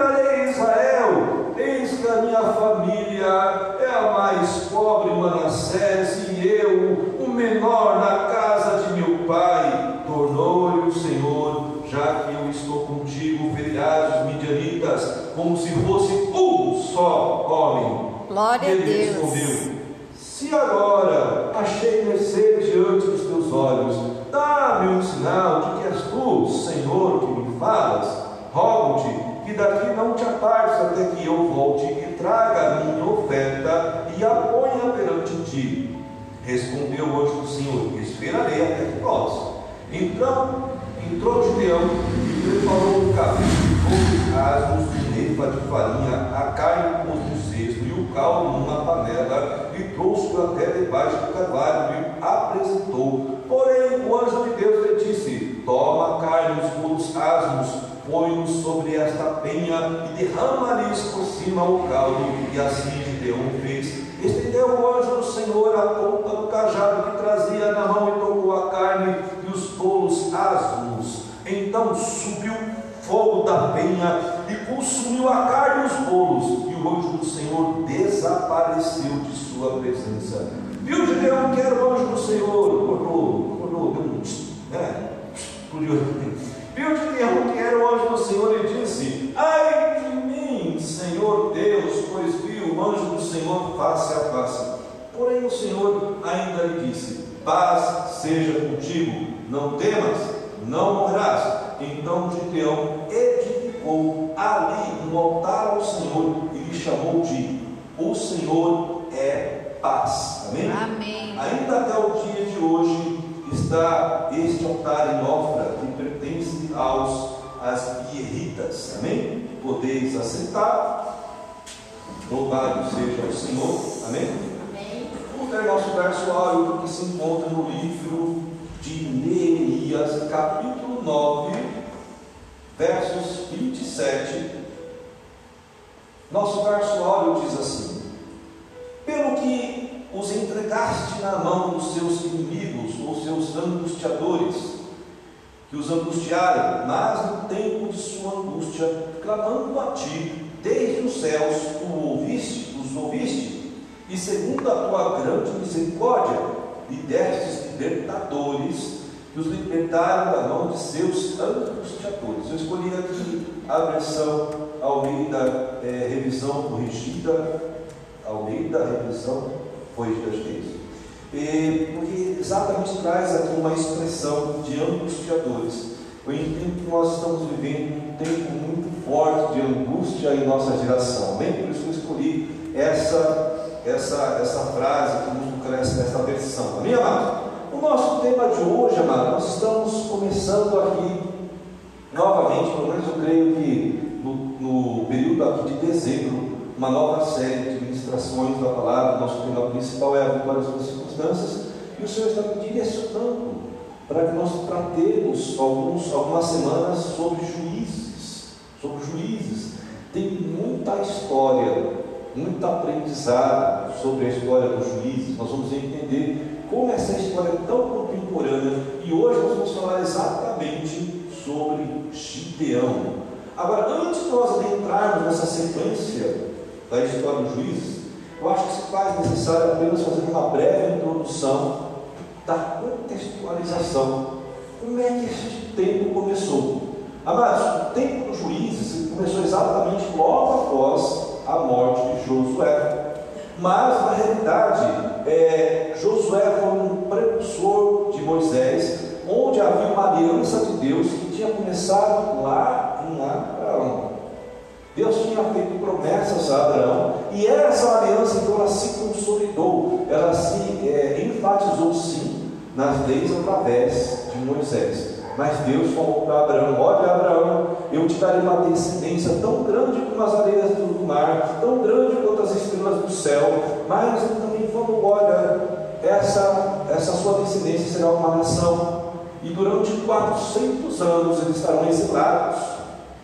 livrarei Israel. Eis que a minha família é a mais pobre Manassés e eu, o menor na casa de meu pai. Tornou-lhe o Senhor, já que eu estou contigo, ferirás os midianitas, como se fosse um só homem. Glória a Ele Deus. respondeu: Se agora achei mercê diante dos teus olhos, dá-me um sinal de que és tu, Senhor, que me falas. Rogo-te que daqui não te apartes até que eu volte e traga a minha oferta e a ponha perante ti. Respondeu o anjo do Senhor: Esperarei até que volte. Então entrou Gideão e preparou um capítulo, asnos de neva de farinha, a carne pôs no cesto e o caldo numa panela, e trouxe-o até debaixo do carvalho e apresentou. Porém, o anjo de Deus lhe disse: Toma a carne e os puros põe-os sobre esta penha e derrama-lhes por cima o caldo. E assim Gideão fez. Estendeu o anjo do Senhor a ponta do cajado que trazia na mão e tocou a carne e os bolos asmos. Então subiu fogo da penha e consumiu a carne e os bolos. E o anjo do Senhor desapareceu de sua presença. Viu Gideão que era o anjo do Senhor? Acordou, acordou, deu um né? Explodiu. Viu Gideão que era o anjo do Senhor e disse: Ai de mim, Senhor Deus, pois vi o anjo do Senhor face a face. Porém o Senhor ainda lhe disse: Paz seja contigo, não temas, não morrerás. Então Gideão edificou ali um altar ao Senhor e lhe chamou de O Senhor é paz. Amém? Amém. Ainda até o dia de hoje está este altar em Ofra que pertence aos as guerritas. Amém? Podeis aceitar. Louvado seja o Senhor. Amém? Amém. Vamos ler nosso verso áureo que se encontra no livro de Neemias, capítulo 9, versos 27. Nosso verso áureo diz assim: Pelo que os entregaste na mão dos seus inimigos, ou seus angustiadores, que os angustiaram, mas no tempo de sua angústia, clamando a ti, desde os céus, tu ouviste, os ouviste, e segundo a tua grande misericórdia, lhe destes libertadores, que os libertaram da mão de seus angustiadores. Eu escolhi aqui a versão Almeida, é, revisão corrigida, Almeida, revisão que é isso. E, porque exatamente traz aqui uma expressão de angustiadores. Eu entendo que nós estamos vivendo um tempo muito forte de angústia em nossa geração. Bem por isso eu escolhi essa, essa, essa frase que nos cresce nessa versão. Amém, amado? O nosso tema de hoje, amado, nós estamos começando aqui novamente, pelo menos eu creio que no, no período aqui de dezembro, uma nova série de ministrações da palavra. Nosso tema principal é a vitória das circunstâncias, e o Senhor está me direcionando para que nós tratemos alguns, algumas semanas sobre juízes, sobre juízes. Tem muita história, muito aprendizado sobre a história dos juízes. Nós vamos entender como essa história é tão contemporânea e hoje nós vamos falar exatamente sobre Gideão. Agora, antes de nós adentrarmos nessa sequência da história dos juízes, eu acho que se faz necessário apenas fazer uma breve introdução da contextualização. Como é que este tempo começou? Amados, o tempo dos juízes começou exatamente logo após a morte de Josué. Mas, na realidade, é, Josué foi um precursor de Moisés, onde havia uma aliança de Deus que tinha começado lá. Deus tinha feito promessas a Abraão e essa aliança então ela se consolidou, ela se é, enfatizou sim nas leis através de Moisés. Mas Deus falou para Abraão: Olha, Abraão, eu te darei uma descendência tão grande como as areias do mar, tão grande quanto as estrelas do céu. Mas ele também falou: Olha, essa, essa sua descendência será uma nação, e durante 400 anos eles estarão exilados.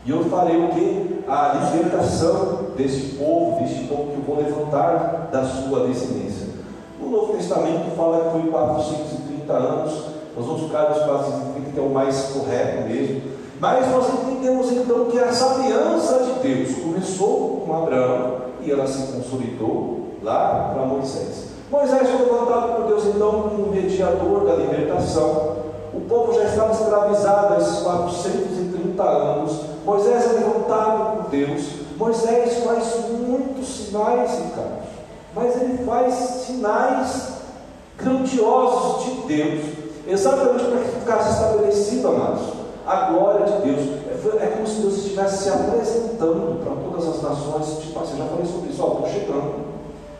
E eu farei o que? A libertação deste povo, deste povo que eu vou levantar da sua descendência. O Novo Testamento fala que foi 430 anos, nós vamos ficar nos 430, que é o mais correto mesmo. Mas nós entendemos então que essa aliança de Deus começou com Abraão e ela se consolidou lá para Moisés. Moisés foi levantado por Deus então como mediador da libertação. O povo já estava escravizado há esses 430 anos. Moisés é levantado por Deus. Moisés faz muitos sinais, Ricardo, mas ele faz sinais grandiosos de Deus, exatamente para que ficasse estabelecido, amados, a glória de Deus. É, é como se Deus estivesse se apresentando para todas as nações, tipo assim, já falei sobre isso, ó, estou chegando.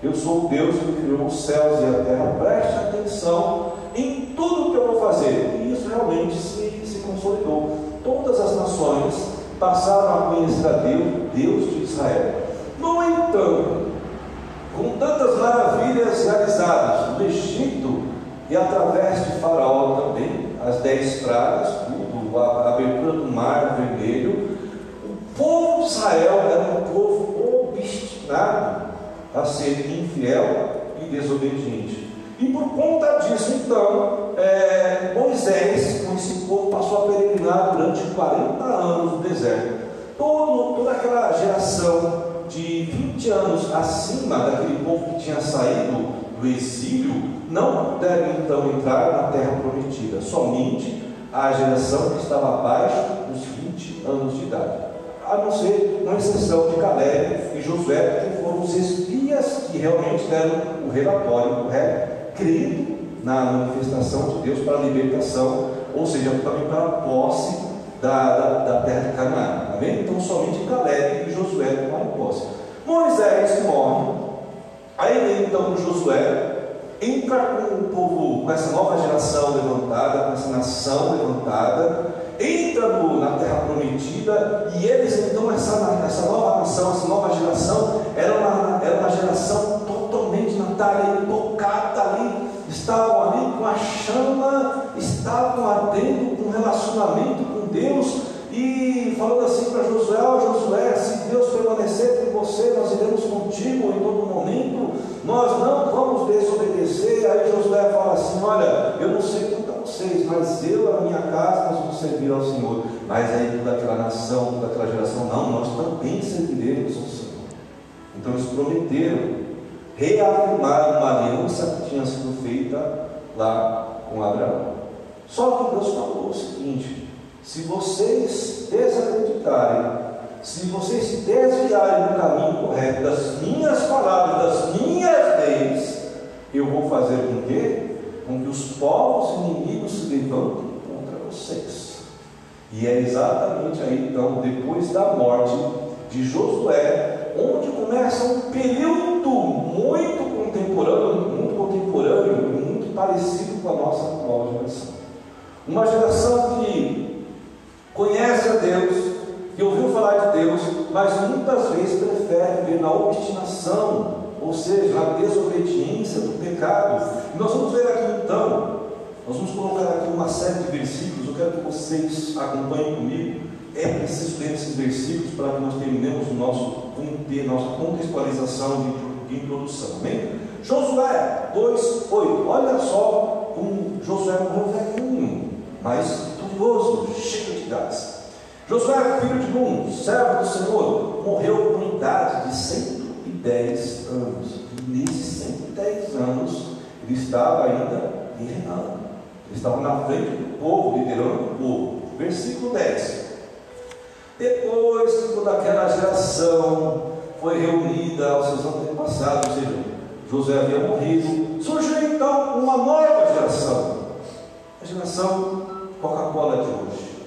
Eu sou o Deus que criou os céus e a terra, preste atenção em tudo que eu vou fazer. E isso realmente se, se consolidou. Todas as nações passaram a conhecer a Deus, Deus de Israel. No entanto, com tantas maravilhas realizadas no Egito e através de Faraó também, as dez pragas, tudo, a abertura do mar vermelho, o povo de Israel era um povo obstinado a ser infiel e desobediente. E por conta disso, então, é, Moisés, com esse povo, passou a peregrinar durante 40 anos no deserto. Todo, toda aquela geração de 20 anos acima daquele povo que tinha saído do exílio, não puderam então entrar na terra prometida. Somente a geração que estava abaixo dos 20 anos de idade. A não ser uma exceção de Caleb e Josué, que foram os espias que realmente deram o relatório correto, crendo na manifestação de Deus para a libertação, ou seja, também para a posse da, da, da terra de Canaã. Amém? Então somente Caleb e Josué tomaram posse. Moisés morre. Aí vem então Josué, entra com o povo, com essa nova geração levantada, com essa nação levantada, entra no, na terra prometida, e eles então, essa, essa nova nação, essa nova geração, era uma, era uma geração totalmente natária, tocada ali, estavam ali com a chama, estavam ardendo com relacionamento com Deus, e falando assim para Josué, oh, Josué, se Deus permanecer com você, nós iremos contigo em todo momento, nós não vamos desobedecer. Aí Josué fala assim: Olha, eu não sei quanto a vocês, mas eu e a minha casa nós vamos servir ao Senhor. Mas aí toda aquela nação, toda aquela geração, não, nós também serviremos ao Senhor. Então eles prometeram reafirmar uma aliança que tinha sido feita lá com Abraão. Só que Deus falou o seguinte: se vocês desacreditarem, se vocês se desviarem do caminho correto das minhas palavras, das minhas leis, eu vou fazer com que? Com que os povos inimigos se levantem contra vocês. E é exatamente aí então, depois da morte de Josué, onde começa um período muito contemporâneo, muito contemporâneo, muito parecido com a nossa atual geração. Uma geração que conhece a Deus, que ouviu falar de Deus, mas muitas vezes prefere viver na obstinação, ou seja, na desobediência do pecado. E nós vamos ver aqui então, nós vamos colocar aqui uma série de versículos, eu quero que vocês acompanhem comigo. É preciso ler esses versículos para que nós terminemos o nosso, nossa contextualização de, introdução. Amém? Josué 2, 8. Olha só como Josué morreu velhinho, mas vitorioso, cheio de graça. Josué, filho de Num, servo do Senhor, morreu com idade de 110 anos. E nesses 110 anos, ele estava ainda reinando. Ele estava na frente do povo, liderando o povo. Versículo 10. Depois que toda aquela geração foi reunida aos seus antepassados, ou seja, José havia morrido, surgiu então uma nova geração. A geração Coca-Cola de hoje,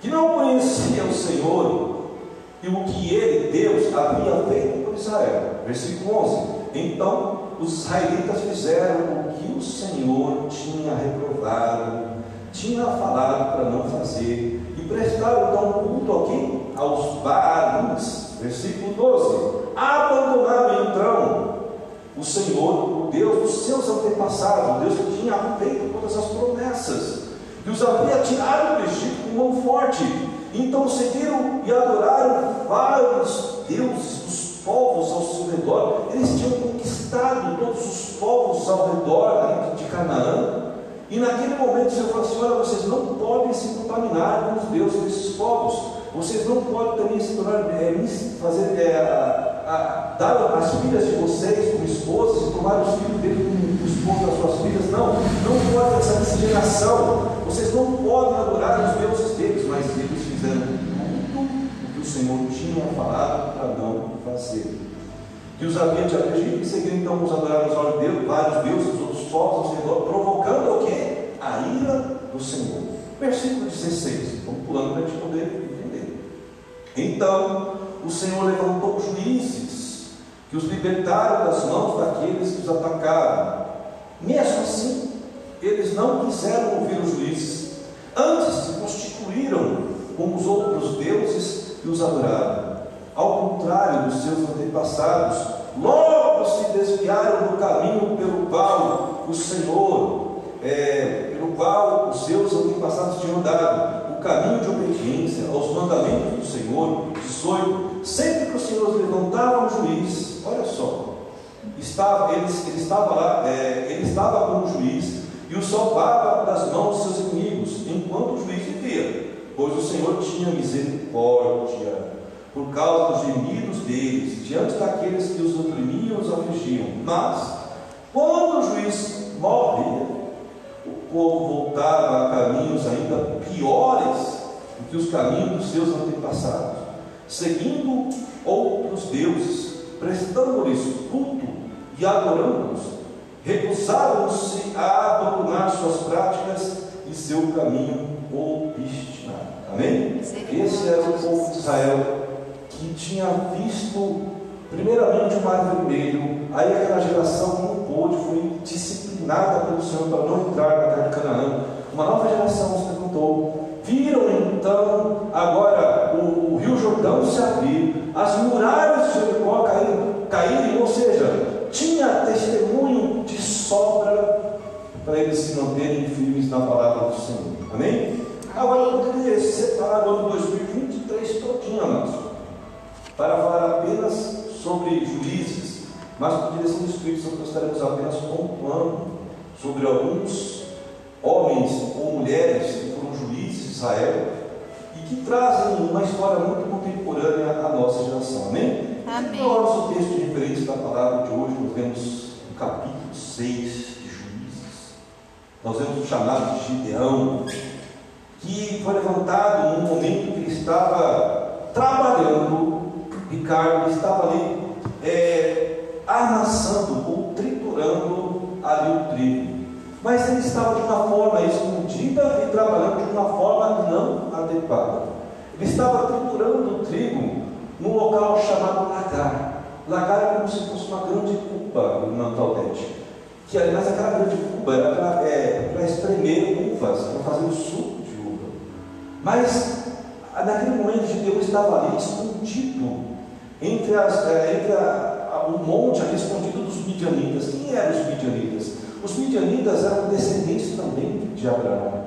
que não conhecia o Senhor e o que ele, Deus, havia feito por Israel. Versículo 11: Então os israelitas fizeram o que o Senhor tinha reprovado, tinha falado para não fazer, e prestaram então culto aqui aos Baalis. Versículo 12: Abandonaram então o Senhor, o Deus dos seus antepassados, o Deus que tinha feito todas as promessas e os tirado do Egito com mão forte. Então seguiram e adoraram vários deuses dos povos ao seu redor. Eles tinham conquistado todos os povos ao redor de Canaã. E naquele momento Senhor falou assim: olha, vocês não podem se contaminar com os deuses desses povos. Vocês não podem também se tornar, é, fazer, é, a, a, dar as filhas de vocês como esposas e tomar os filhos dele como esposos das suas filhas. Não, não pode essa miscigenação. Vocês não podem adorar os deuses deles, mas eles fizeram tudo o que o Senhor tinha falado para não fazer. Que os havia de agir e seguiram então os adorar os Deus, vários deuses, outros povos ao Senhor, provocando o quê? A ira do Senhor. Versículo 16. Vamos pulando para a gente poder então o Senhor levantou juízes que os libertaram das mãos daqueles que os atacaram. Mesmo assim, eles não quiseram ouvir os juízes, antes se constituíram como os outros deuses que os adoraram. Ao contrário dos seus antepassados, logo se desviaram do caminho pelo qual o Senhor, é, pelo qual os seus antepassados tinham dado caminho de obediência aos mandamentos do Senhor, 18, sempre que o Senhor levantava um juiz, olha só, estava, ele, ele estava lá, é, ele estava como juiz e o salvava das mãos de seus inimigos, enquanto o juiz vivia, pois o Senhor tinha misericórdia por causa dos gemidos deles, diante daqueles que os oprimiam e os afligiam. Mas, quando o juiz morria, o povo voltava a caminhos ainda piores do que os caminhos dos seus antepassados, seguindo outros deuses, prestando-lhes culto e adorando-os, recusavam-se a abandonar suas práticas e seu caminho obstinado. Amém? Esse era o povo de Israel que tinha visto, primeiramente, o mar vermelho, aí aquela geração não pôde, foi disciplinada pelo Senhor para não entrar na terra de Canaã. Uma nova geração se levantou. Viram então agora o, o rio Jordão se abrir, as muralhas de Jericó caírem, caírem, ou seja, tinha testemunho para eles se manterem firmes na palavra do Senhor. Amém? Agora eu poderia separar o ano 2023 todinho, amados, para falar apenas sobre juízes, mas do Espírito Santo nós estaremos apenas pontuando sobre alguns homens ou mulheres que foram juízes de Israel e que trazem uma história muito contemporânea à nossa geração. Amém? Amém. Então, o nosso texto de referência da palavra de hoje, nós vemos o capítulo 6 de Juízes. Nós vemos o chamado de Gideão, que foi levantado num momento que ele estava trabalhando, Ricardo estava ali é, ou triturando ali o trigo. Mas ele estava de uma forma escondida e trabalhando de uma forma não adequada. Ele estava triturando o trigo num local chamado lagar. Lagar é como se fosse uma grande cuba na Claudete. Que, mas aquela grande cuba era para é, espremer uvas, para fazer o suco de uva. Mas naquele momento de Deus estava ali escondido entre, as, é, entre a, a, o monte ali escondido dos midianitas. Quem eram os midianitas? Os midianitas eram descendentes também de Abraão.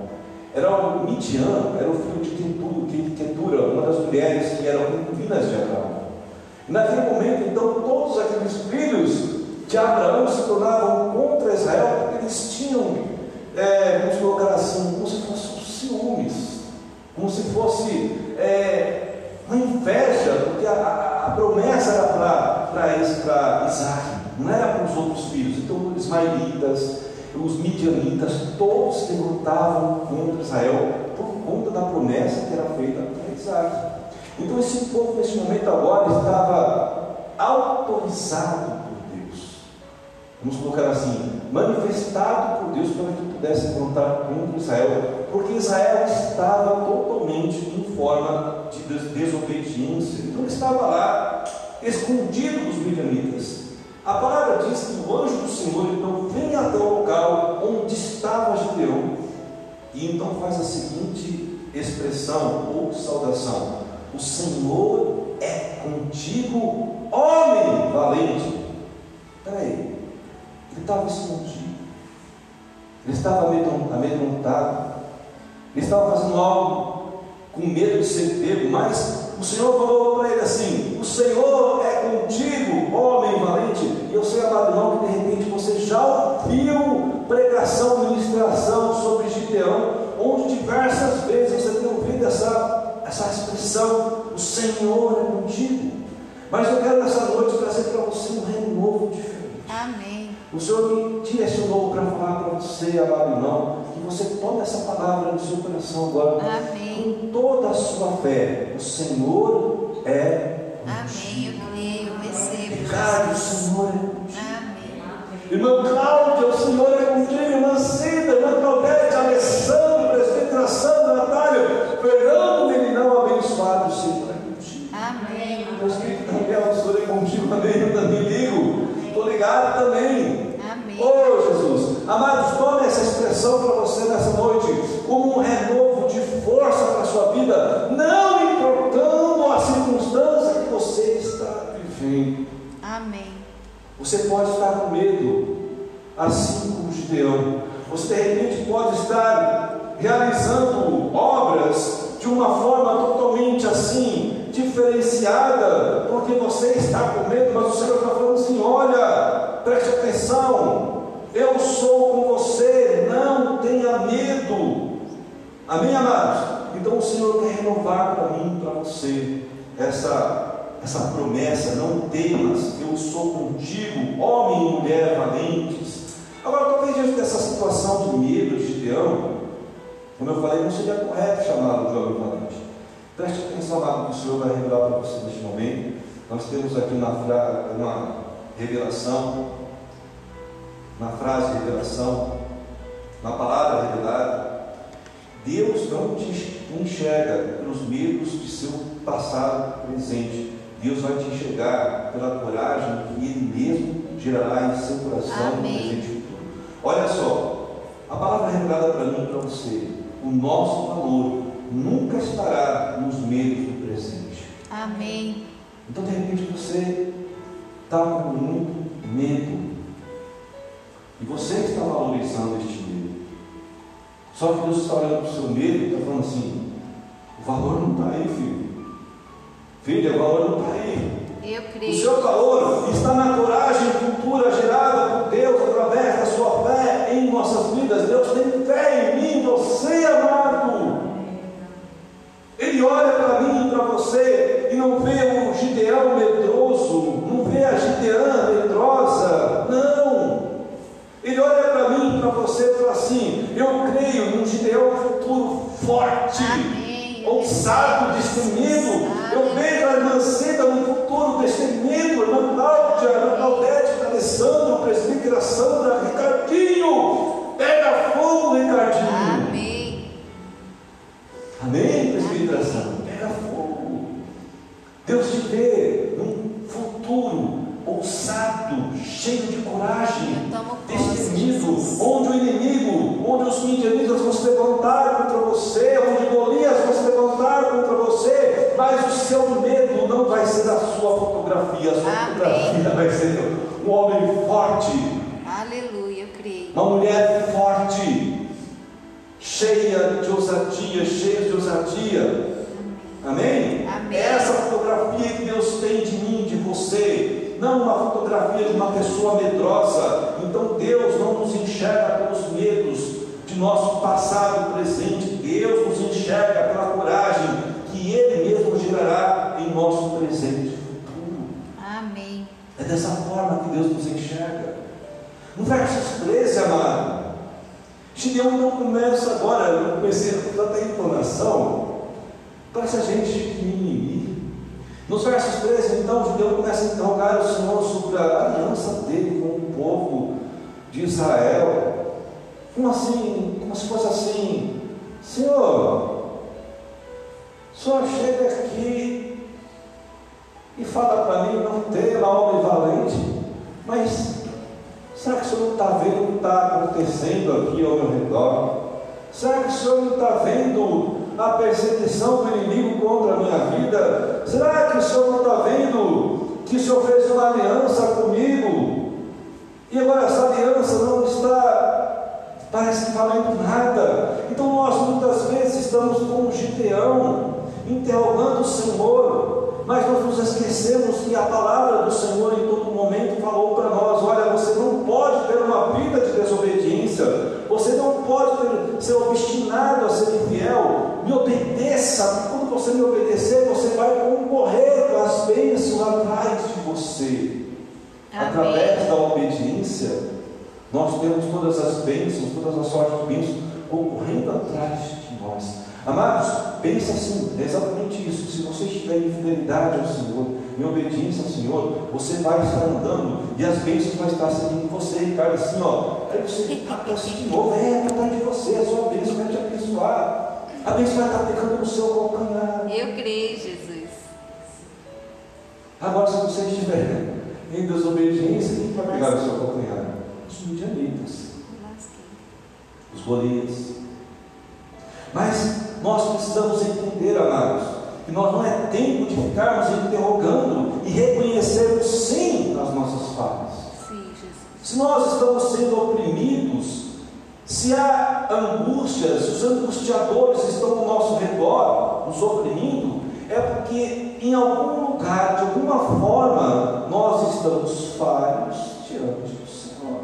Era o Midian, era o filho de Ketura, uma das mulheres que eram concubinas de Abraão. Naquele momento, então, todos aqueles filhos de Abraão se tornavam contra Israel, porque eles tinham, é, vamos colocar assim, como se fossem ciúmes, como se fosse é, uma inveja, porque a, a, a promessa era para Isaac não era para os outros filhos. Então, os ismaelitas, os midianitas, todos se lutavam contra Israel por conta da promessa que era feita para Isaac. Então, esse povo, nesse momento agora, estava autorizado. Vamos colocar assim: manifestado por Deus para que pudesse lutar contra Israel, porque Israel estava totalmente em forma de desobediência. Então, estava lá, escondido dos midianitas. A palavra diz que o anjo do Senhor então vem até o local onde estava Gideão e então faz a seguinte expressão ou saudação: O Senhor é contigo, homem valente. Espera aí, ele estava escondido, ele estava amedrontado, ele estava fazendo algo com medo de ser pego, mas o Senhor falou para ele assim: O Senhor é contigo, homem valente. E eu sei, amado irmão, que de repente você já ouviu pregação, ministração sobre Gideão, onde diversas vezes você tem ouvido essa, essa expressão: o Senhor é contigo. Mas eu quero nessa noite trazer para você um renovo diferente. Amém. O Senhor me direcionou para falar para você, amado irmão, que você tome essa palavra no seu coração agora. Amém. Com toda a sua fé. O Senhor é Amém. Eu creio, eu recebo. Verdade, o Senhor é contigo. Amém. Irmã Cláudia, o Senhor é contigo. Irmã Cida, irmã Claudete, Alessandro, presbítera Sandra, Natália, Fernando, meninão abençoado, o Senhor é contigo. Amém. Meu espírito Daniel, o Senhor é contigo, amém. Eu também ligo. Estou ligado também. Amados, tome essa expressão para você nessa noite como um renovo de força para a sua vida, não importando a circunstância que você está vivendo. Amém. Você pode estar com medo, assim como Gideão. Você de repente pode estar realizando obras de uma forma totalmente assim, diferenciada, porque você está com medo, mas o Senhor está falando assim: olha, preste atenção, eu sou com você, não tenha medo. Amém, amados? Então o Senhor quer renovar para mim, para você, essa essa promessa, não temas, eu sou contigo, homem e mulher valentes. Agora, talvez diante dessa situação de medo de Gideão, como eu falei, não seria correto chamá-lo de homem valente. Preste atenção lá que o Senhor vai revelar para você neste momento. Nós temos aqui uma, uma revelação, na frase revelação, na palavra revelada. Deus não te enxerga pelos medos de seu passado presente. Deus vai te enxergar pela coragem que Ele mesmo gerará em seu coração no presente e futuro. Olha só, a palavra revelada para mim e para você, o nosso valor nunca estará nos medos do presente. Amém. Então, de repente, você está com muito medo. E você está valorizando este medo. Só que Deus está olhando para o seu medo e está falando assim: o valor não está aí, filho. Filha, o valor não está aí. Eu O creio. seu valor está na coragem futura gerada por Deus através da sua fé em nossas vidas. Deus tem e futuro. Amém. É dessa forma que Deus nos enxerga. No verso 13, amado, Gideão não começa agora, eu comecei com tanta entonação, parece a gente mimimi. Nos versos 13, então, Gideão começa a interrogar o Senhor sobre a aliança dele com o povo de Israel. Como assim? Como se fosse assim, Senhor, Senhor chega aqui e fala para mim não ter homem valente, mas será que o senhor não está vendo o que está acontecendo aqui ao meu redor? Será que o senhor não está vendo a perseguição do inimigo contra a minha vida? Será que o senhor não está vendo que o senhor fez uma aliança comigo? E agora essa aliança não está, parece que valendo nada. Então nós muitas vezes estamos como Gideão, interrogando o Senhor, mas nós nos esquecemos que a palavra do Senhor em todo momento falou para nós: olha, você não pode ter uma vida de desobediência, ser obstinado a ser infiel, me obedeça, quando você me obedecer, você vai concorrer com as bênçãos atrás de você. Através da obediência, nós temos todas as bênçãos, todas as sortes de bênçãos concorrendo atrás de nós. Amados, pensa assim, é exatamente isso. Se você estiver em fidelidade ao Senhor, em obediência ao Senhor, você vai estar andando e as bênçãos vão estar seguindo você, Ricardo, assim, ó. Aí você está assim de novo, é atrás de você, a sua bênção vai te abençoar. A bênção vai estar pegando no seu calcanhar. Eu creio, Jesus. Agora, se você estiver em desobediência, quem vai pegar no seu calcanhar? Os midianitas, os Golias. Mas nós precisamos entender, amados, que nós não é tempo de ficarmos interrogando e reconhecermos sim as nossas falhas. Sim. Se nós estamos sendo oprimidos, se há angústias, os angustiadores estão ao nosso redor, nos oprimindo, é porque em algum lugar, de alguma forma, nós estamos falhos diante do Senhor.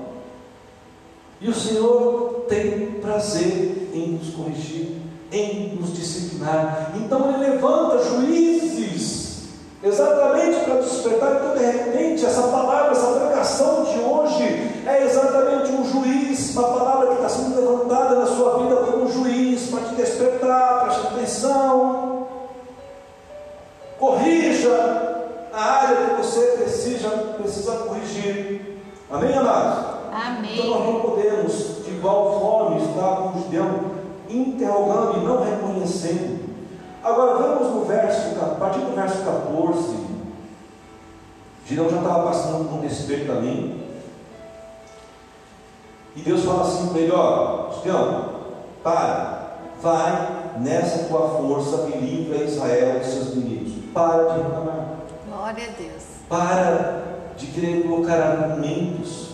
E o Senhor tem prazer em nos corrigir em nos disciplinar. Então ele levanta juízes, exatamente para despertar. Então, de repente, essa palavra, essa pregação de hoje é exatamente um juiz, uma palavra que está sendo levantada na sua vida como um juiz, para te despertar, preste atenção. Corrija a área que você precisa, precisa corrigir. Amém, amados? Amém. Então nós não podemos, de igual forma, estar com o judeu interrogando e não reconhecendo. Agora vamos no verso, a partir do verso 14. Girão já estava passando por um despeito ali. E Deus fala assim para ele: Ó, Gideão, para, vai nessa tua força e livra Israel dos seus inimigos. Para de reclamar. Glória a Deus. Para de querer colocar argumentos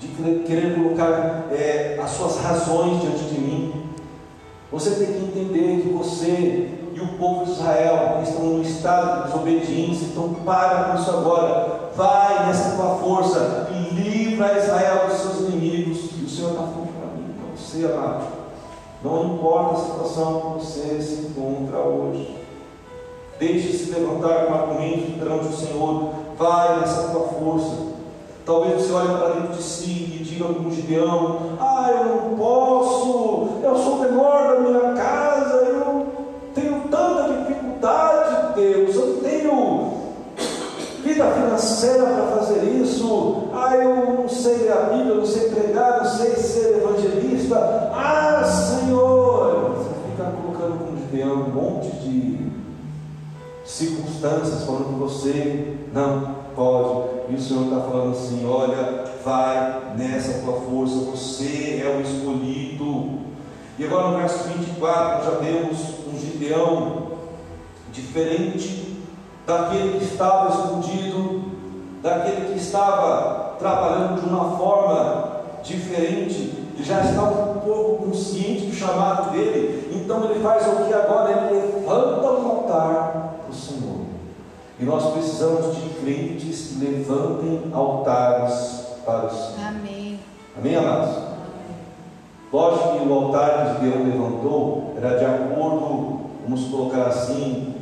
de querer colocar é, as suas razões diante de mim. Você tem que entender que você e o povo de Israel estão no estado de desobediência, então para com isso agora. Vai nessa tua força e livra Israel dos seus inimigos. E o Senhor está falando para mim, para você, amado. Não importa a situação que você se encontra hoje. Deixe-se levantar com argumentos perante o Senhor. Vai nessa tua força. Talvez você olhe para dentro de si e diga como Gideão: Ah, eu não posso, eu sou o menor da minha casa, eu tenho tanta dificuldade, Deus, eu tenho vida financeira para fazer isso. Ah, eu não sei ler a Bíblia, não sei pregar, não sei ser evangelista. Ah, Senhor, você fica colocando como Gideão um monte de circunstâncias falando que você não pode. E o Senhor está falando assim: olha, vai nessa tua força, você é o escolhido. E agora no verso 24 já vemos um Gideão diferente daquele que estava escondido, daquele que estava trabalhando de uma forma diferente, ele já está um pouco consciente do chamado dele, então ele faz o que agora? Ele levanta um altar para o Senhor. E nós precisamos de crentes levantem altares para o Senhor. Amém. Amém, amados? Lógico que o altar que Deus levantou era de acordo, vamos colocar assim,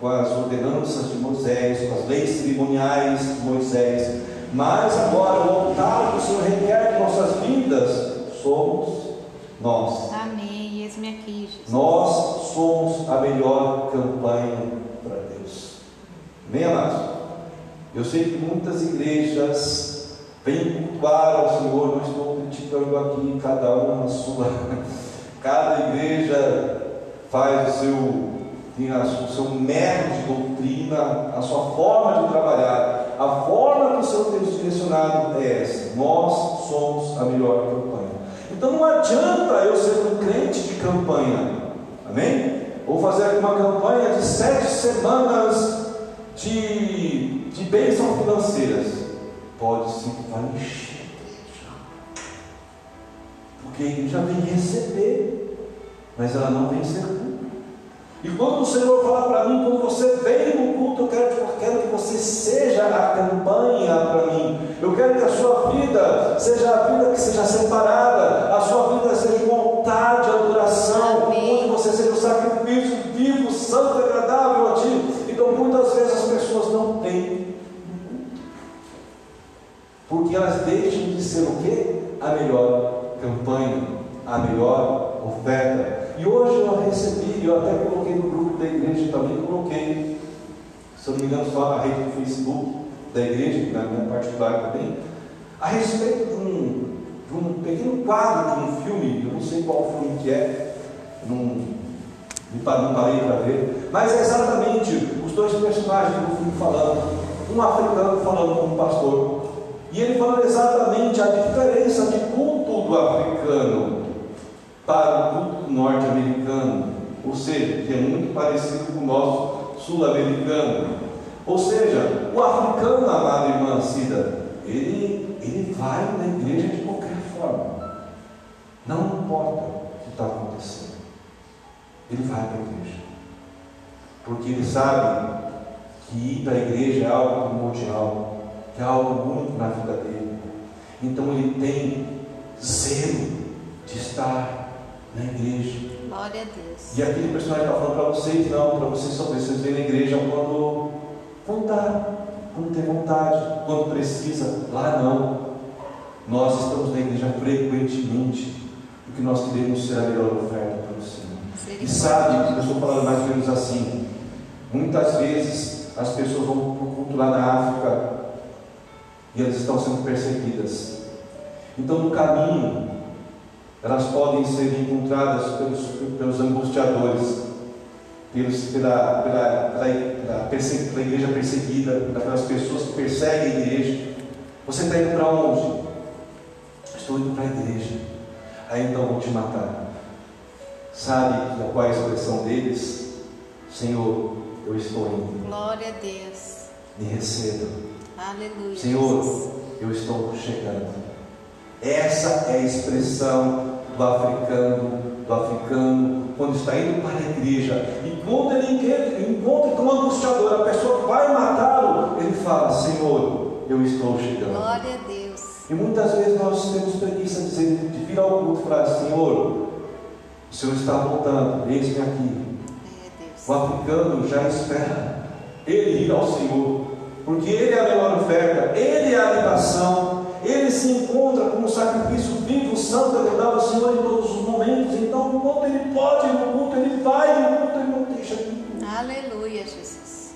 com as ordenanças de Moisés, com as leis cerimoniais de Moisés. Mas agora o altar que o Senhor requer de nossas vidas somos nós. Amém. Eis-me aqui, Jesus. Nós somos a melhor campanha para Deus. Amém, amados? Eu sei que muitas igrejas vêm cultuar ao Senhor, não estou criticando aqui, cada uma na sua. Cada igreja faz o seu, tem a o seu método de doutrina, a sua forma de trabalhar. A forma que o Senhor tem direcionado é essa. Nós somos a melhor campanha. Então não adianta eu ser um crente de campanha. Amém? Vou fazer uma campanha de sete semanas de, de bênçãos financeiras. Pode sim, vai encher. Porque a igreja vem receber, mas ela não vem ser. E quando o Senhor fala para mim, quando você vem no culto, eu quero, eu quero que você seja a campanha para mim. Eu quero que a sua vida seja a vida que seja separada, a sua vida seja um altar porque elas deixam de ser o quê? A melhor campanha, a melhor oferta. E hoje eu recebi, eu até coloquei no grupo da igreja também, coloquei, se eu não me engano, só na rede do Facebook da igreja, na minha particular também, a respeito de um, de um pequeno quadro de um filme, eu não sei qual filme que é, não, não parei para ver, mas é exatamente os dois personagens do filme falando, um africano falando com um pastor, e ele falando exatamente a diferença de culto do africano para o culto norte-americano, ou seja, que é muito parecido com o nosso sul-americano. Ou seja, o africano, amada irmã Cida, ele, ele vai na igreja de qualquer forma. Não importa o que está acontecendo. Ele vai para a igreja. Porque ele sabe que ir para a igreja é algo primordial, que é algo único na vida dele. Então ele tem zelo de estar na igreja. Glória a Deus. E aquele personagem está falando para vocês, não, para vocês só vocês vêm na igreja quando vontade, quando tem vontade, quando precisa, lá não. Nós estamos na igreja frequentemente, porque nós queremos ser a melhor oferta para o Senhor. E sabe, eu estou falando mais ou menos assim, muitas vezes as pessoas vão para o culto lá na África e elas estão sendo perseguidas. Então no caminho elas podem ser encontradas pelos, pelos angustiadores, pelos, pela, pela, pela, pela, igreja perseguida, pelas pessoas que perseguem a igreja. Você está indo para onde? Estou indo para a igreja. Aí então vou te matar. Sabe qual é a expressão deles? Senhor, eu estou indo. Glória a Deus. Me receba. Aleluia. Senhor, eu estou chegando. Essa é a expressão do africano, do africano, quando está indo para a igreja, e quando ele encontra com um angustiador, a pessoa que vai matá-lo, ele fala: Senhor, eu estou chegando. Glória a Deus. E muitas vezes nós temos preguiça de, dizer, de vir ao culto e falar: Senhor, o Senhor está voltando, eis-me aqui. É, o africano já espera ele ir ao Senhor, porque ele é a melhor oferta, ele é a libação, ele se encontra como sacrifício vivo, santo, agradável ao Senhor em todos os momentos. Então, enquanto ele pode no culto, ele vai, no culto ele não deixa de. Aleluia, Jesus.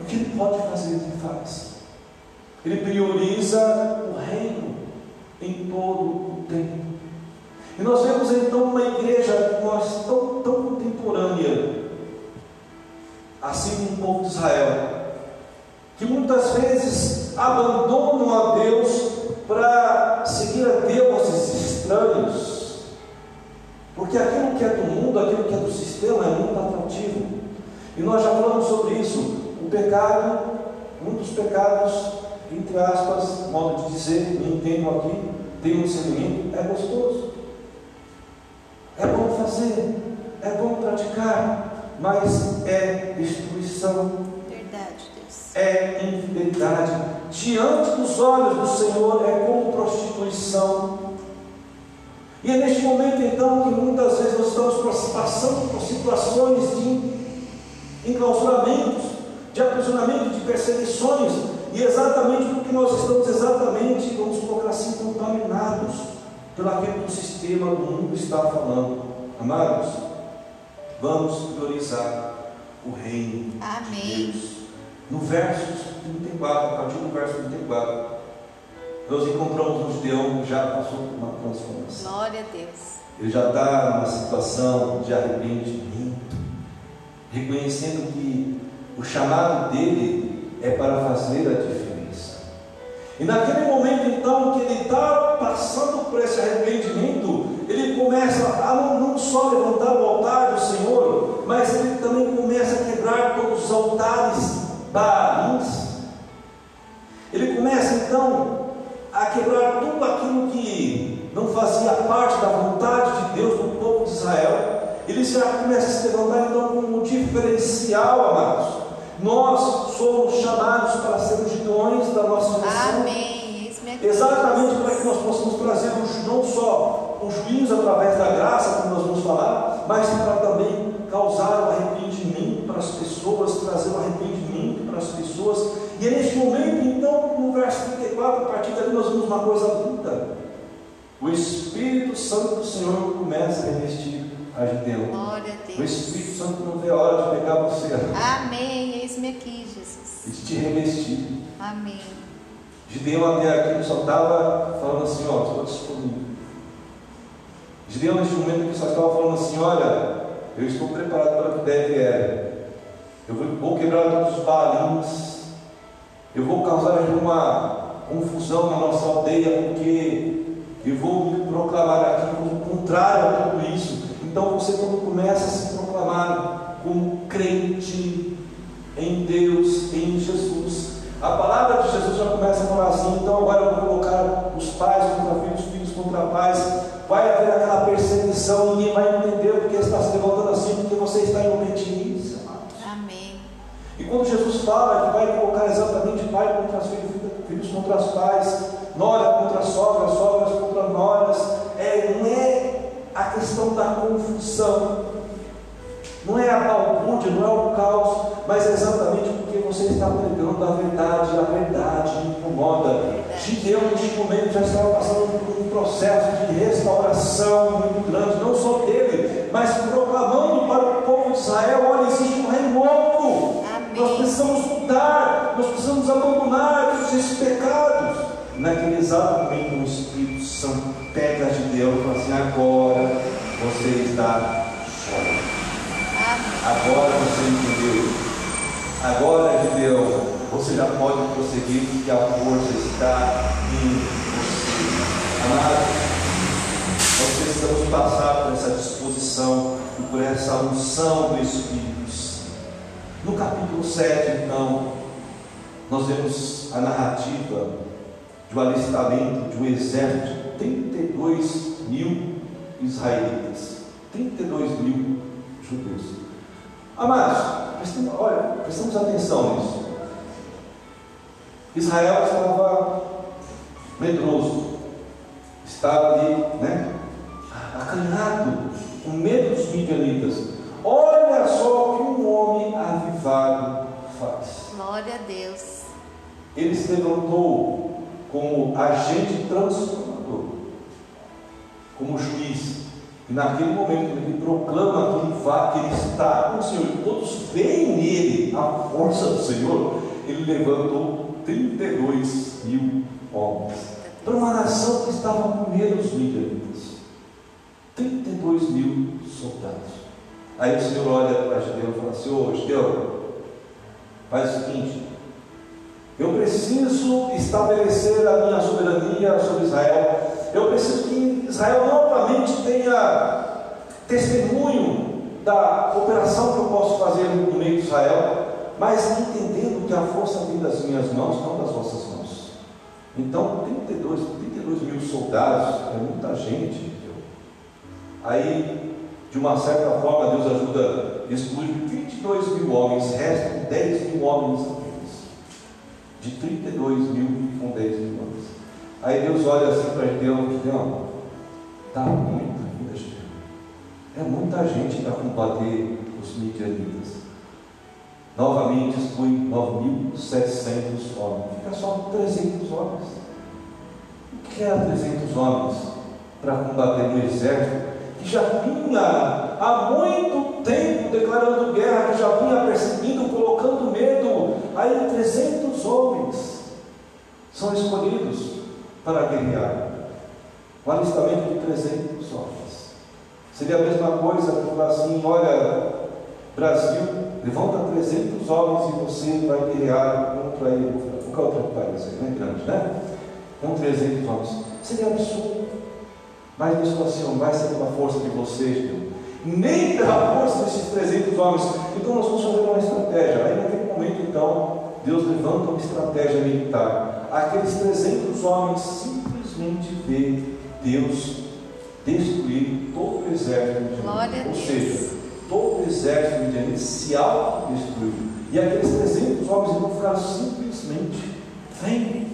O que ele pode fazer, ele faz. Ele prioriza o reino em todo o tempo. E nós vemos então uma igreja nós, tão, tão contemporânea, assim como o povo de Israel, que muitas vezes abandonam a Deus para seguir a deuses estranhos, porque aquilo que é do mundo, aquilo que é do sistema é muito atrativo. E nós já falamos sobre isso. O pecado, um dos pecados, entre aspas, modo de dizer, me entendo aqui, tem um discernimento, é gostoso. É bom fazer, é bom praticar, mas é destruição. É infidelidade diante dos olhos do Senhor é como prostituição. E é neste momento então que muitas vezes nós estamos passando por situações de enclausuramentos, de aprisionamento, de perseguições, e exatamente porque nós estamos exatamente, vamos colocar assim, contaminados pelo que o sistema do mundo está falando. Amados, vamos priorizar o reino Amém. de Deus. No verso 34, a partir do verso 34, nós encontramos um Gideão que já passou por uma transformação. Glória a Deus. Ele já está numa situação de arrependimento, reconhecendo que o chamado dele é para fazer a diferença. E naquele momento, então, que ele está passando por esse arrependimento, ele começa a não, não só levantar o altar do Senhor, mas ele também começa a quebrar todos os altares Baalins, ele começa então a quebrar tudo aquilo que não fazia parte da vontade de Deus no povo de Israel. Ele já começa a se levantar então como um diferencial, amados. Nós somos chamados para ser os gideões da nossa nação. Amém. Exatamente para que nós possamos trazer não só o juízo através da graça, como nós vamos falar, mas para também causar o arrependimento para as pessoas, trazer o arrependimento as pessoas. E é neste momento, então, no verso verso 34, a partir dali nós vemos uma coisa linda. O Espírito Santo do Senhor começa a revestir a a O. Espírito Santo não vê a hora de pegar você Amém. Eis-me aqui, e Jesus. de te revestir. Amém. Gideão até aqui só estava falando assim, ó, estou disponível. Gideão neste momento ele só estava falando assim, olha, eu estou preparado para o que deve é. Eu vou- quebrar todos os balins. Eu vou causar uma confusão na nossa aldeia, porque eu vou me proclamar aqui como contrário a tudo isso. Então você quando começa a se proclamar como crente em Deus, em Jesus, a palavra de Jesus já começa a falar assim, então agora eu vou colocar os pais contra filhos, filhos contra pais, vai haver aquela perseguição, ninguém vai entender porque está se levantando assim, porque você está em obediência. amados. Amém. E quando Jesus fala que vai colocar exatamente pai contra os filhos, filhos contra os pais, nora contra sogras, sogras contra noras, é, não é a questão da confusão, não é a balbúrdia, não é o caos, mas é exatamente porque você está pregando a verdade, a verdade incomoda. Gideão, neste momento, já estava passando por um processo de restauração muito grande, não só dele, mas proclamando para o povo de Israel: olha, existe um rei novo. Amém. Nós precisamos mudar, nós precisamos abandonar esses pecados. Naquele exato momento, o Espírito Santo pega Gideão e fala assim: agora você está só. Agora você entendeu. Agora, Gideão, você já pode prosseguir porque a força está em você. Amados, nós precisamos passar por essa disposição e por essa unção do Espírito Santo. No capítulo 7, então, nós vemos a narrativa de um alistamento de um exército de 32 mil israelitas, 32 mil judeus. Amados, prestemos, olha, prestamos atenção nisso. Israel estava medroso, estava ali, né, acanhado, com medo dos midianitas. Olha só o que um avivado faz. Glória a Deus. Ele se levantou como agente transformador, como juiz. E naquele momento ele proclama que ele, vai, que ele está com o Senhor, e todos veem nele a força do Senhor. Ele levantou 32 mil homens para uma nação que estava com medo dos midianitas. 32 mil soldados. Aí o Senhor olha para Gideão e fala assim: Ô Gideão, faz o seguinte, eu preciso estabelecer a minha soberania sobre Israel. Eu preciso que Israel novamente tenha testemunho da operação que eu posso fazer no meio de Israel, mas entendendo que a força vem das minhas mãos, não das vossas mãos. Então, 32, 32 mil soldados é muita gente. Aí, de uma certa forma, Deus ajuda a excluir 22 mil homens, restam 10 mil homens apenas de 32 mil com 10 mil homens. Aí Deus olha assim para Gideão, Gideão, está muita vida, Gideão. É muita gente para combater os midianitas. Novamente exclui 9.700 homens. Fica só 300 homens. O que era 300 homens para combater um exército que já vinha há muito tempo declarando guerra, que já vinha perseguindo, colocando medo. Aí 300 homens são escolhidos para guerrear. O alistamento de 300 homens. Seria a mesma coisa falar assim: olha, Brasil, levanta 300 homens e você vai guerrear contra ele. Qualquer outro país, né? grande, né? Com 300 homens. Seria absurdo. Mas assim: não vai ser pela força de vocês, Deus. nem pela força desses 300 homens. Então nós vamos fazer uma estratégia. Aí naquele momento, então, Deus levanta uma estratégia militar. Aqueles 300 homens simplesmente vê Deus destruir todo o exército de Glória a Ou seja, todo o exército midianita se autodestruiu. E aqueles 300 homens então ficaram simplesmente vendo.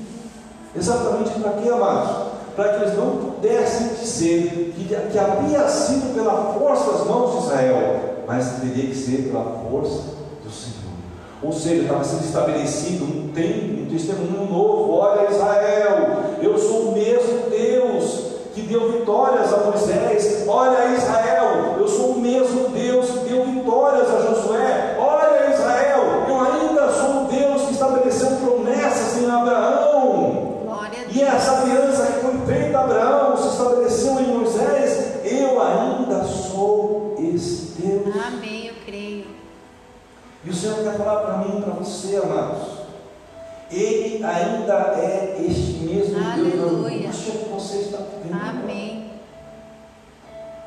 Exatamente para quê, amados? Para que eles não pudessem dizer que, que havia sido pela força das mãos de Israel, mas teria que ser pela força do Senhor. Ou seja, estava sendo estabelecido um tempo, um testemunho novo. Olha Israel, eu sou o mesmo Deus que deu vitórias a Moisés. Olha Israel, Senhor quer falar para mim e para você, amados. Ele ainda é este mesmo Deus Aleluia. angústia que você está vivendo. Amém.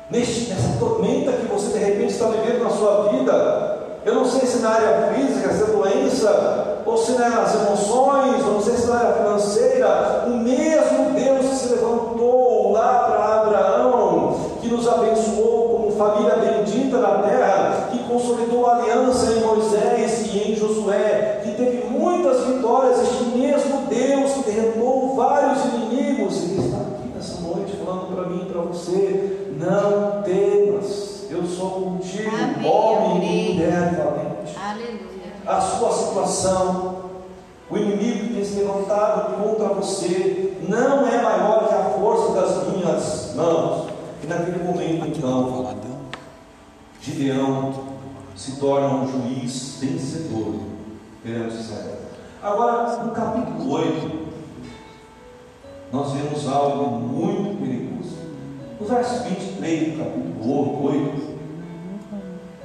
Neste, nessa tormenta que você de repente está vivendo na sua vida, eu não sei se na área física, se é doença, ou se é nas emoções, ou não sei se na área financeira, o mesmo Deus que se levantou lá para Abraão, que nos abençoou como família bendita na terra, que consolidou a aliança em Moisés e em Josué, que teve muitas vitórias, este mesmo Deus que derrotou vários inimigos, ele está aqui nessa noite falando para mim e para você: não temas, eu sou contigo, Amém, homem e mulher valente. Aleluia. A sua situação, o inimigo que tem se levantado contra você, não é maior que a força das minhas mãos. E naquele momento, então, Gideão se torna um juiz vencedor perante Israel. Agora, no capítulo 8, nós vemos algo muito perigoso. No verso 23 do capítulo 8,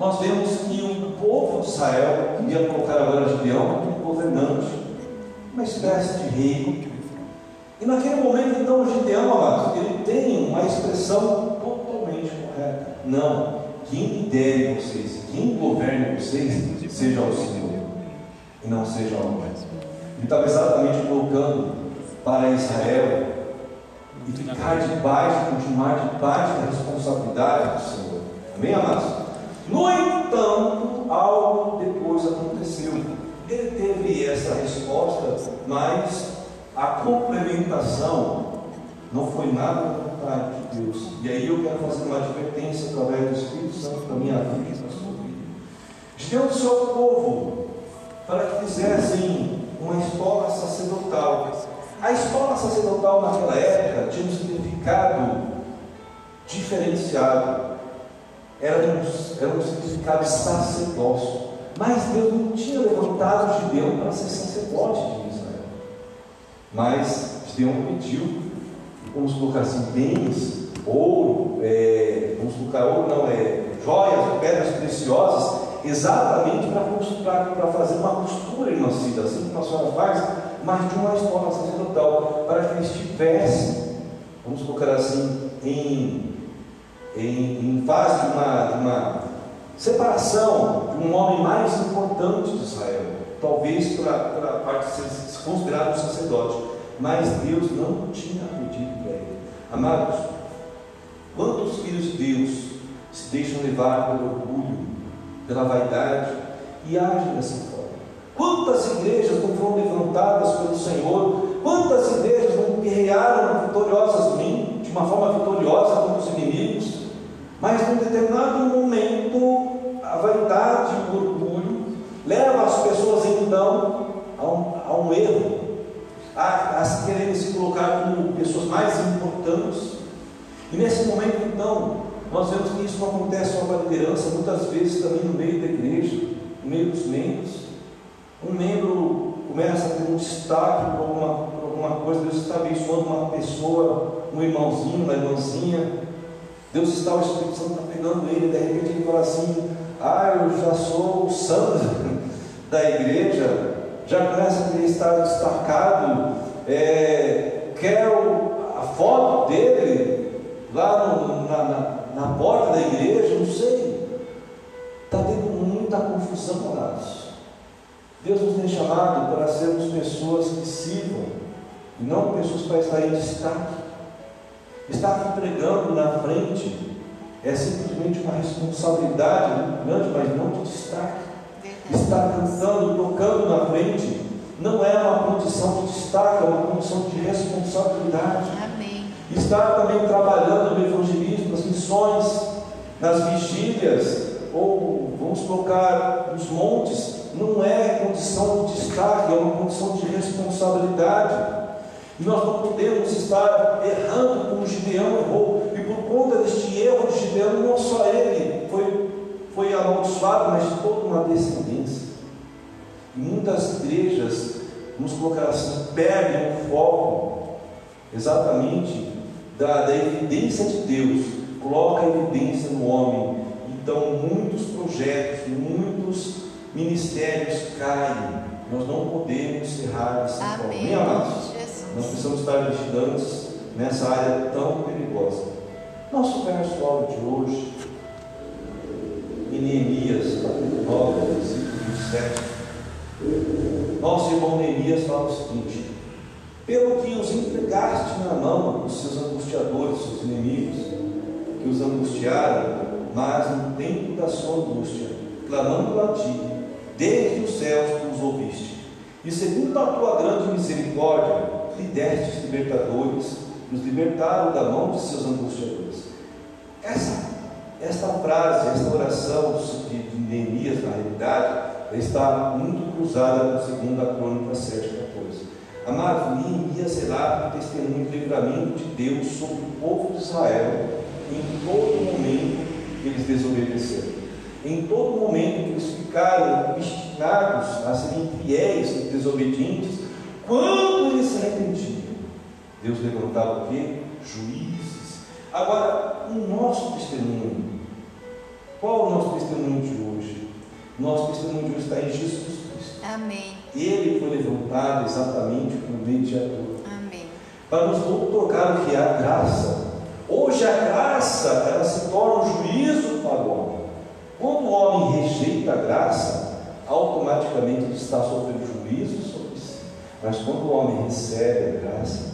nós vemos que o povo de Israel queria colocar agora Gideão como governante, uma espécie de rei. E naquele momento, então, Gideão, amados, ele tem uma expressão totalmente correta. Não, quem lidere vocês, quem governe vocês, seja o Senhor, e não seja o homem. Ele estava exatamente colocando para Israel e ficar debaixo, continuar debaixo da responsabilidade do Senhor. Amém, amados? No entanto, algo depois aconteceu. Ele teve essa resposta, mas a complementação não foi nada da vontade de Deus. E aí eu quero fazer uma advertência através do Espírito Santo para minha vida e para a sua vida. Deus do seu povo para que fizessem uma escola sacerdotal. A escola sacerdotal naquela época tinha um significado diferenciado. Era um, era um significado sacerdócio. Mas Deus não tinha levantado Gideão para ser sacerdote de Israel. Mas Gideão pediu, vamos colocar assim, bens, ouro, é, vamos colocar ouro, não, é joias, pedras preciosas, exatamente para fazer uma costura em uma cidade, assim como a senhora faz, mas de uma escola sacerdotal, para que eles tivessem, vamos colocar assim, em, em, em fase de uma, de uma separação de um homem mais importante de Israel, talvez pela, parte de ser considerado um sacerdote, mas Deus não tinha pedido para ele. Amados, quantos filhos de Deus se deixam levar pelo orgulho, pela vaidade e agem dessa forma? Quantas igrejas não foram levantadas pelo Senhor? Quantas igrejas não guerrearam vitoriosamente, de uma forma vitoriosa contra os inimigos? Mas num determinado momento, a vaidade e o orgulho leva as pessoas então a um, a um erro, a, a se quererem se colocar como pessoas mais importantes. E nesse momento, então, nós vemos que isso acontece com a liderança, muitas vezes também no meio da igreja, no meio dos membros. Um membro começa a ter um destaque por alguma, por alguma coisa, Deus está abençoando uma pessoa, um irmãozinho, uma irmãzinha. Deus está, o Espírito Santo está pegando ele, de repente ele fala assim: Ah, eu já sou o santo da igreja, já começa a querer estar destacado, é, quero a foto dele lá no, na, na, na porta da igreja, não sei. Está tendo muita confusão, amados. Deus nos tem chamado para sermos pessoas que sirvam, e não pessoas para estar em destaque. Estar pregando na frente é simplesmente uma responsabilidade grande, mas não de destaque. Estar cantando, tocando na frente, não é uma condição de destaque, é uma condição de responsabilidade. Amém. Estar também trabalhando no evangelismo, nas missões, nas vigílias, ou vamos colocar nos montes, não é condição de destaque, é uma condição de responsabilidade. E nós não podemos estar errando como Gideão errou. E por conta deste erro de Gideão, não só ele foi, foi amaldiçoado, mas toda uma descendência. E muitas igrejas, vamos colocar assim, perdem o foco exatamente da, da evidência de Deus, coloca a evidência no homem. Então, muitos projetos, muitos ministérios caem. Nós não podemos errar esse foco. Amém. amados? Nós precisamos estar vigilantes nessa área tão perigosa. Nosso verso de hoje, em Neemias, capítulo 9, versículo 27. Nosso irmão Neemias fala o seguinte: Pelo que os entregaste na mão dos seus angustiadores, seus inimigos, que os angustiaram, mas no tempo da sua angústia, clamando a ti, desde os céus tu os ouviste. E segundo a tua grande misericórdia, destes libertadores, que os libertaram da mão de seus angustiadores. Essa, esta frase, esta oração de, Neemias, na realidade, está muito cruzada com 2 Crônica 7, 14. Amado, Neemias relata o testemunho de livramento de Deus sobre o povo de Israel em todo momento que eles desobedeceram. Em todo momento que eles ficaram obstinados a serem fiéis e desobedientes, quando eles se arrependiam, Deus levantava o quê? Juízes. Agora, o nosso testemunho, qual é o nosso testemunho de hoje? Nosso testemunho de hoje está em Jesus Cristo. Amém. Ele foi levantado exatamente como mediador Amém. para nos tocar o que é a graça. Hoje a graça ela se torna um juízo para o homem. Quando o homem rejeita a graça, automaticamente ele está sofrendo juízo sobre si. Mas quando o homem recebe a graça,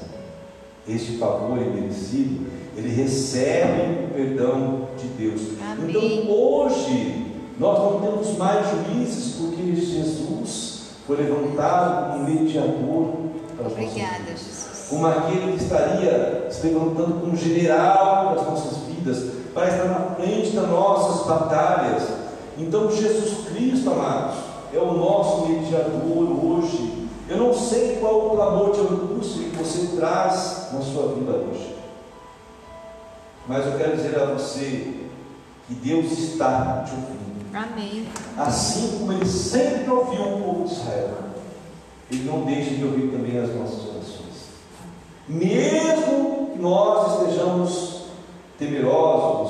este favor imerecido, ele recebe o perdão de Deus. Amém. Então hoje nós não temos mais juízes porque Jesus foi levantado como mediador para as nossas Obrigada, vidas Jesus. como aquele que estaria se levantando como general das nossas vidas, para estar na frente das nossas batalhas. Então, Jesus Cristo, amados, é o nosso mediador hoje. Eu não sei qual o clamor de angústia que você traz na sua vida hoje, mas eu quero dizer a você que Deus está te ouvindo Amém. assim como ele sempre ouviu o povo de Israel, ele não deixa de ouvir também as nossas orações. Mesmo que nós estejamos temerosos,